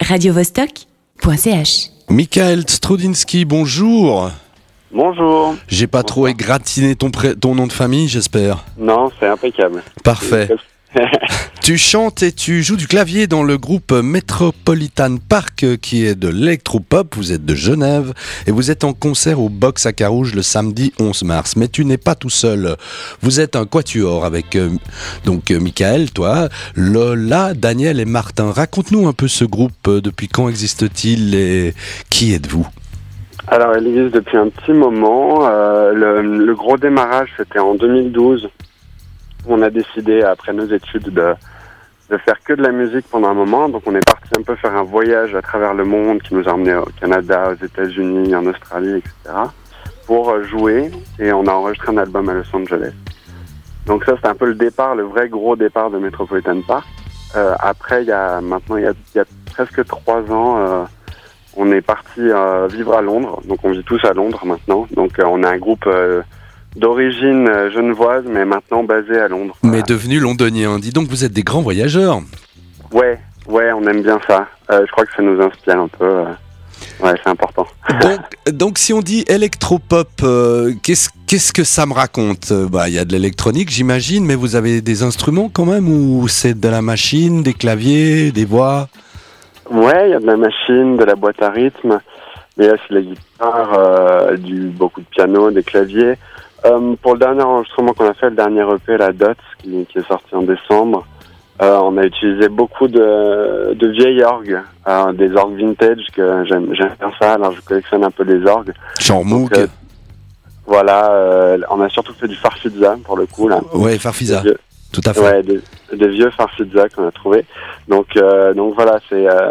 radiovostok.ch. Michael Strudinski, bonjour. Bonjour. J'ai pas trop égratigné ton, pré- ton nom de famille, j'espère. Non, c'est impeccable. Parfait. Tu chantes et tu joues du clavier dans le groupe Metropolitan Park euh, qui est de l'électropop. Vous êtes de Genève et vous êtes en concert au Box à Carouge le samedi 11 mars. Mais tu n'es pas tout seul. Vous êtes un quatuor avec euh, donc euh, Michael, toi, Lola, Daniel et Martin. Raconte-nous un peu ce groupe. Depuis quand existe-t-il et qui êtes-vous? Alors, elle existe depuis un petit moment. Euh, le, le gros démarrage, c'était en 2012. On a décidé, après nos études, de, de faire que de la musique pendant un moment. Donc, on est parti un peu faire un voyage à travers le monde qui nous a emmenés au Canada, aux États-Unis, en Australie, etc. pour euh, jouer. Et on a enregistré un album à Los Angeles. Donc, ça, c'était un peu le départ, le vrai gros départ de Metropolitan Park. Euh, après, il y a maintenant, il y a, y a presque trois ans, euh, on est parti euh, vivre à Londres. Donc, on vit tous à Londres maintenant. Donc, euh, on a un groupe euh, d'origine euh, genevoise, mais maintenant basé à Londres. Mais devenu londonien. Dis donc, vous êtes des grands voyageurs. Ouais, ouais, on aime bien ça. Euh, je crois que ça nous inspire un peu. euh. Ouais, c'est important. Donc, donc si on dit électropop, euh, qu'est-ce qu'est-ce que ça me raconte? Bah, il y a de l'électronique, j'imagine, mais vous avez des instruments quand même ou c'est de la machine, des claviers, des voix? Ouais, il y a de la machine, de la boîte à rythme, mais il y a aussi de la guitare, du, beaucoup de piano, des claviers. Euh, pour le dernier enregistrement qu'on a fait, le dernier EP, la Dots, qui, qui est sorti en décembre, euh, on a utilisé beaucoup de, de vieilles orgues, euh, des orgues vintage, que j'aime bien ça, alors je collectionne un peu les orgues. Genre Moog Voilà, on a surtout fait du farfisa pour le coup, là. Ouais, Farfisa, Des tout à fait. Ouais, vieux farfisa qu'on a trouvé. Donc, euh, donc voilà, c'est euh,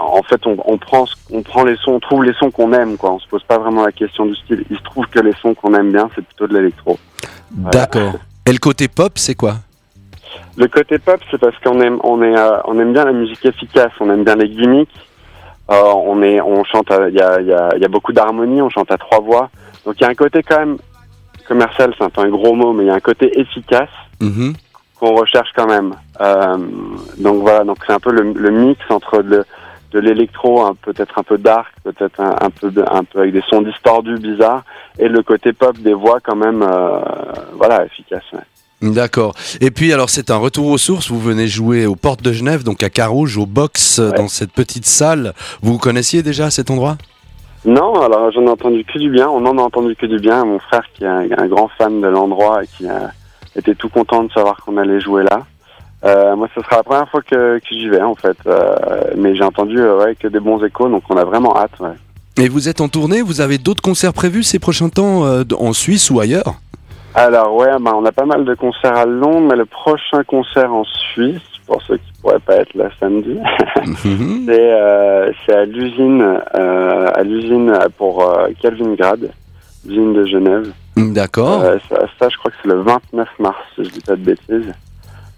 en fait on, on prend on prend les sons, on trouve les sons qu'on aime, quoi. On se pose pas vraiment la question du style. Il se trouve que les sons qu'on aime bien, c'est plutôt de l'électro. D'accord. Et le côté pop, c'est quoi? Le côté pop, c'est parce qu'on aime, on est, euh, on aime bien la musique efficace, on aime bien les gimmicks. On est, on chante, il y a, il y, a, il y a beaucoup d'harmonie, on chante à trois voix. Donc il y a un côté quand même commercial, c'est un peu un gros mot, mais il y a un côté efficace Mhm. Qu'on recherche quand même. Euh, donc voilà, donc c'est un peu le, le mix entre le, de l'électro, un- peut-être un peu dark, peut-être un, un peu, de- un peu avec des sons distordus, bizarres, et le côté pop des voix quand même, euh, voilà, efficace. ouais. D'accord. Et puis alors c'est un retour aux sources, vous venez jouer aux portes de Genève, donc à Carouge, au box, euh, Ouais. dans cette petite salle. Vous connaissiez déjà cet endroit? Non, alors j'en ai entendu que du bien. On en a entendu que du bien. Mon frère, qui est un, un grand fan de l'endroit et qui a été tout content de savoir qu'on allait jouer là. Euh, moi, ce sera la première fois que, que j'y vais en fait. Euh, mais j'ai entendu euh, ouais, que des bons échos, donc on a vraiment hâte. Ouais. Et vous êtes en tournée, vous avez d'autres concerts prévus ces prochains temps euh, en Suisse ou ailleurs? Alors ouais, bah, on a pas mal de concerts à Londres, mais le prochain concert en Suisse, pour ceux qui pourraient pas être là samedi, c'est euh, c'est à l'usine, euh, à l'usine pour euh, Calvingrad, l'usine de Genève. D'accord. Euh, ça, ça, je crois que c'est le 29 mars, si je dis pas de bêtises.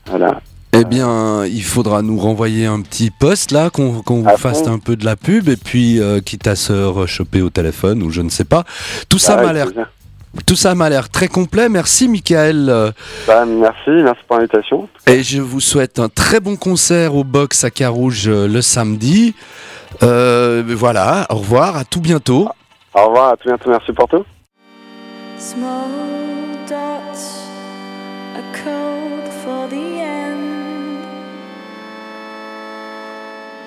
Voilà. Eh bien, il faudra nous renvoyer un petit post là, qu'on vous À fasse un peu de la pub, et puis euh, quitte à se rechoper au téléphone ou je ne sais pas. Tout ça Ah, m'a l'air, tout ça m'a l'air très complet. Merci, Michael, Bah, merci, merci pour l'invitation. et je vous souhaite un très bon concert au box à Carouge euh, le samedi. Euh, voilà, au revoir, à tout bientôt. Au revoir, à tout bientôt, merci pour tout. Small dots, a code for the end.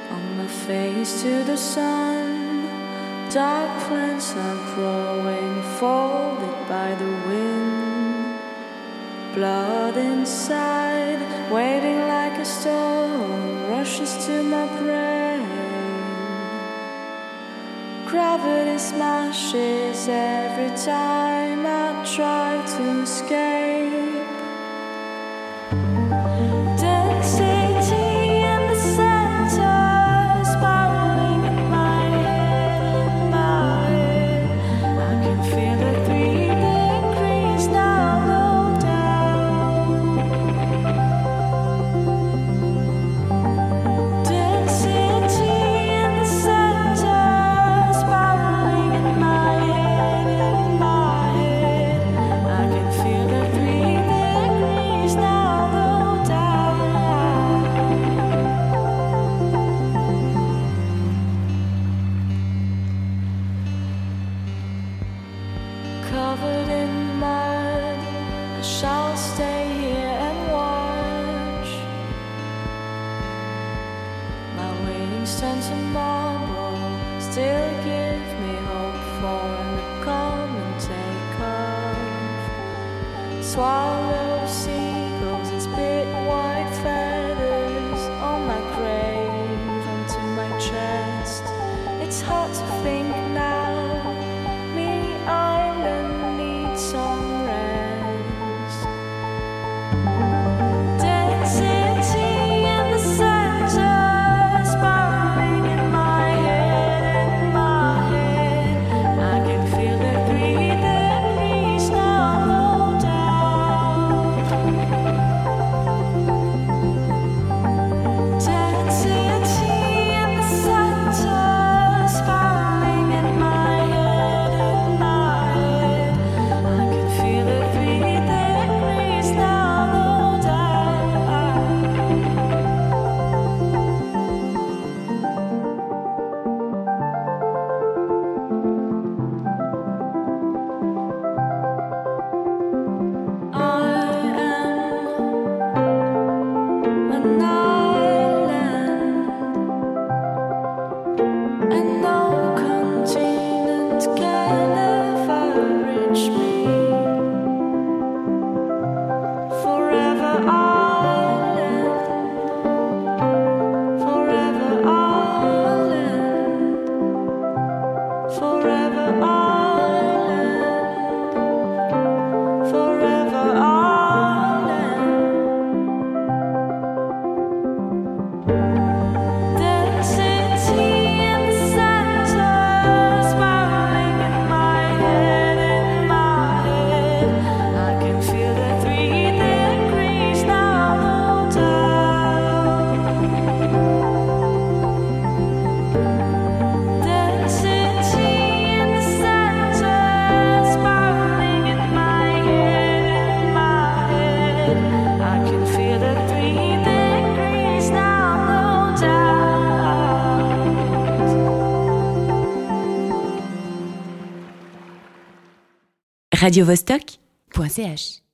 On my face to the sun, dark plants are growing, folded by the wind. Blood inside, waving like a storm, rushes to my brain. Gravity smashes every time I try to escape. and tomorrow still give me hope for the come and take off. Swallow seagulls and spit white feathers on my grave onto my chest. It's hard to think. the night. radiovostok.ch